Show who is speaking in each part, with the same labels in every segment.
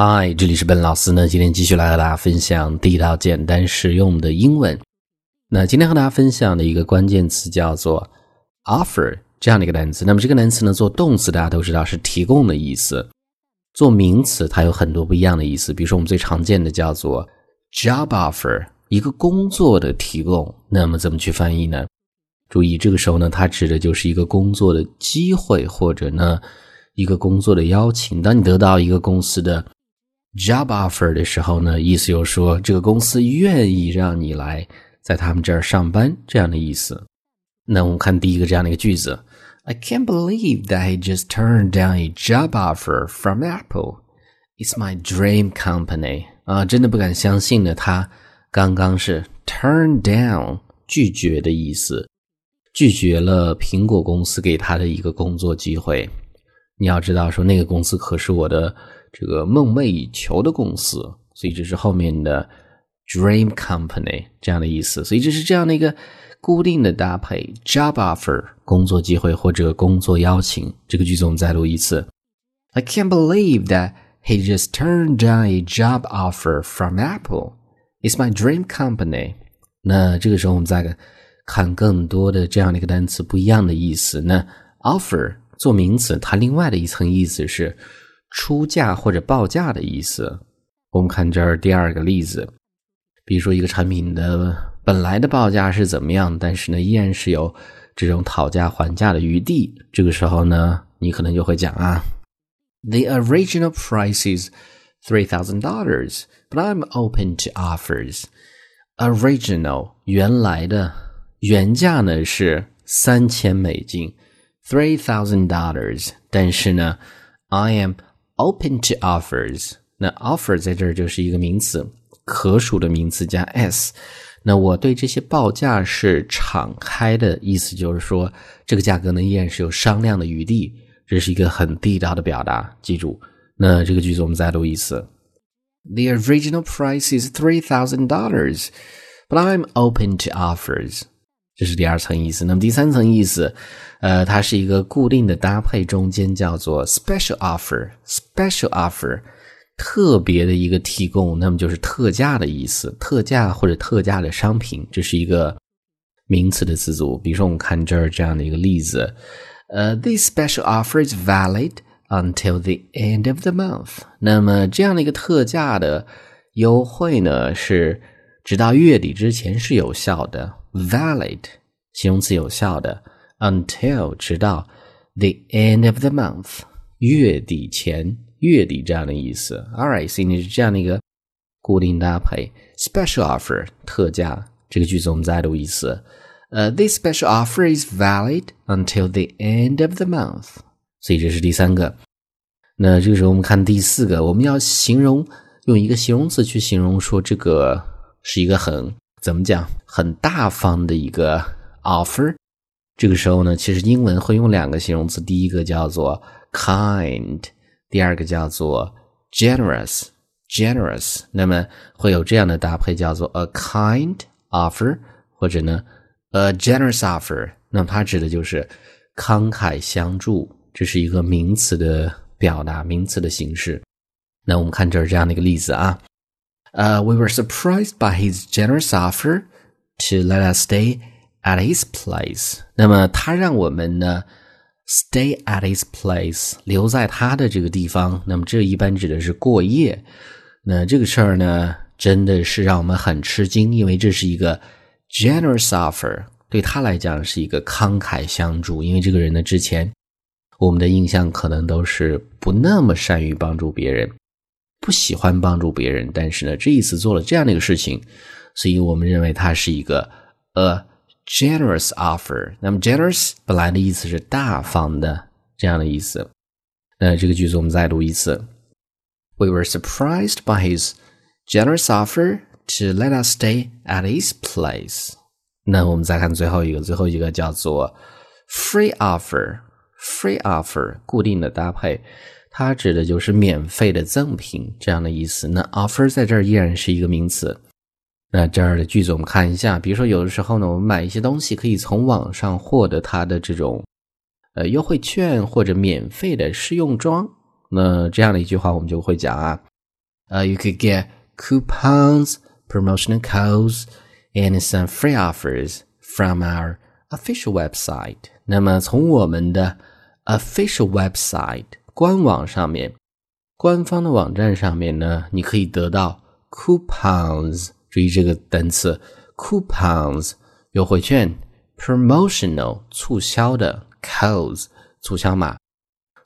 Speaker 1: 嗨，这里是本老师呢。今天继续来和大家分享地道、简单、实用的英文。那今天和大家分享的一个关键词叫做 offer 这样的一个单词。那么这个单词呢，做动词大家都知道是提供的意思，做名词它有很多不一样的意思。比如说我们最常见的叫做 job offer，一个工作的提供。那么怎么去翻译呢？注意，这个时候呢，它指的就是一个工作的机会，或者呢一个工作的邀请。当你得到一个公司的 job offer 的时候呢，意思就是说这个公司愿意让你来在他们这儿上班这样的意思。那我们看第一个这样的一个句子：I can't believe that he just turned down a job offer from Apple. It's my dream company. 啊，真的不敢相信呢，他刚刚是 turn down 拒绝的意思，拒绝了苹果公司给他的一个工作机会。你要知道，说那个公司可是我的。这个梦寐以求的公司，所以这是后面的 dream company 这样的意思。所以这是这样的一个固定的搭配：job offer 工作机会或者工作邀请。这个句子我们再录一次：I can't believe that he just turned down a job offer from Apple. It's my dream company. 那这个时候我们再看更多的这样的一个单词不一样的意思。那 offer 做名词，它另外的一层意思是。出价或者报价的意思。我们看这儿第二个例子，比如说一个产品的本来的报价是怎么样，但是呢依然是有这种讨价还价的余地。这个时候呢，你可能就会讲啊，The original price is three thousand dollars, but I'm open to offers. Original 原来的原价呢是三千美金，three thousand dollars，但是呢，I am Open to offers，那 offer 在这儿就是一个名词，可数的名词加 s。那我对这些报价是敞开的，意思就是说这个价格呢依然是有商量的余地，这是一个很地道的表达。记住，那这个句子我们再读一次：The original price is three thousand dollars, but I'm open to offers。这是第二层意思。那么第三层意思，呃，它是一个固定的搭配，中间叫做 special offer，special offer，特别的一个提供，那么就是特价的意思，特价或者特价的商品，这是一个名词的词组。比如说，我们看这儿这样的一个例子，呃，this special offer is valid until the end of the month。那么这样的一个特价的优惠呢，是直到月底之前是有效的。Valid 形容词有效的，until 直到 the end of the month 月底前月底这样的意思。All right，所以你是这样的一个固定搭配，special offer 特价。这个句子我们再读一次。呃、，this special offer is valid until the end of the month。所以这是第三个。那这个时候我们看第四个，我们要形容用一个形容词去形容说这个是一个很怎么讲？很大方的一个 offer。这个时候呢，其实英文会用两个形容词，第一个叫做 kind，第二个叫做 generous。generous，那么会有这样的搭配，叫做 a kind offer，或者呢 a generous offer。那么它指的就是慷慨相助，这是一个名词的表达，名词的形式。那我们看这儿这样的一个例子啊。Uh, we were surprised by his generous offer to let us stay at his place。那么他让我们呢 stay at his place，留在他的这个地方。那么这一般指的是过夜。那这个事儿呢，真的是让我们很吃惊，因为这是一个 generous offer，对他来讲是一个慷慨相助。因为这个人呢，之前我们的印象可能都是不那么善于帮助别人。不喜欢帮助别人，但是呢，这一次做了这样的一个事情，所以我们认为它是一个 a generous offer。那么 generous 本来的意思是大方的这样的意思。那这个句子我们再读一次：We were surprised by his generous offer to let us stay at his place。那我们再看最后一个，最后一个叫做 free offer。free offer 固定的搭配。它指的就是免费的赠品这样的意思。那 offer 在这儿依然是一个名词。那这儿的句子我们看一下，比如说有的时候呢，我们买一些东西可以从网上获得它的这种呃优惠券或者免费的试用装。那这样的一句话我们就会讲啊 Uh, you could get coupons, promotional codes, and some free offers from our official website. 那么从我们的 official website 官网上面，官方的网站上面呢，你可以得到 coupons。注意这个单词 coupons 优惠券，promotional 促销的 codes 促销码，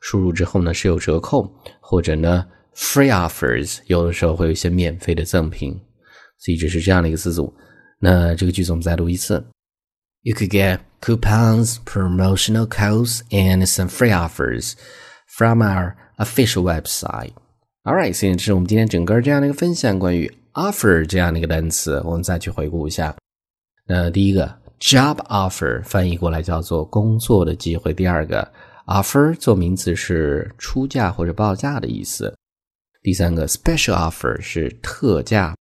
Speaker 1: 输入之后呢是有折扣，或者呢 free offers 有的时候会有一些免费的赠品，所以这是这样的一个词组。那这个句子我们再读一次：You could get coupons, promotional codes, and some free offers from our official website. All right，所以这是我们今天整个这样的一个分享，关于 offer 这样的一个单词，我们再去回顾一下。那第一个 job offer 翻译过来叫做工作的机会，第二个 offer 做名词是出价或者报价的意思，第三个 special offer 是特价。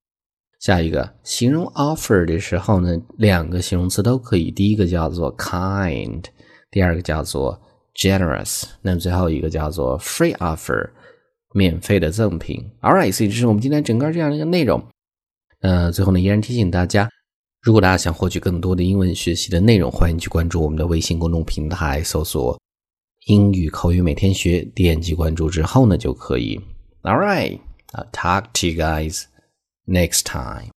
Speaker 1: 下一个形容 offer 的时候呢，两个形容词都可以，第一个叫做 kind，第二个叫做 generous，那最后一个叫做 free offer。免费的赠品。All right，所以这是我们今天整个这样的一个内容。呃，最后呢，依然提醒大家，如果大家想获取更多的英文学习的内容，欢迎去关注我们的微信公众平台，搜索“英语口语每天学”，点击关注之后呢，就可以。All right，I'll talk to you guys next time.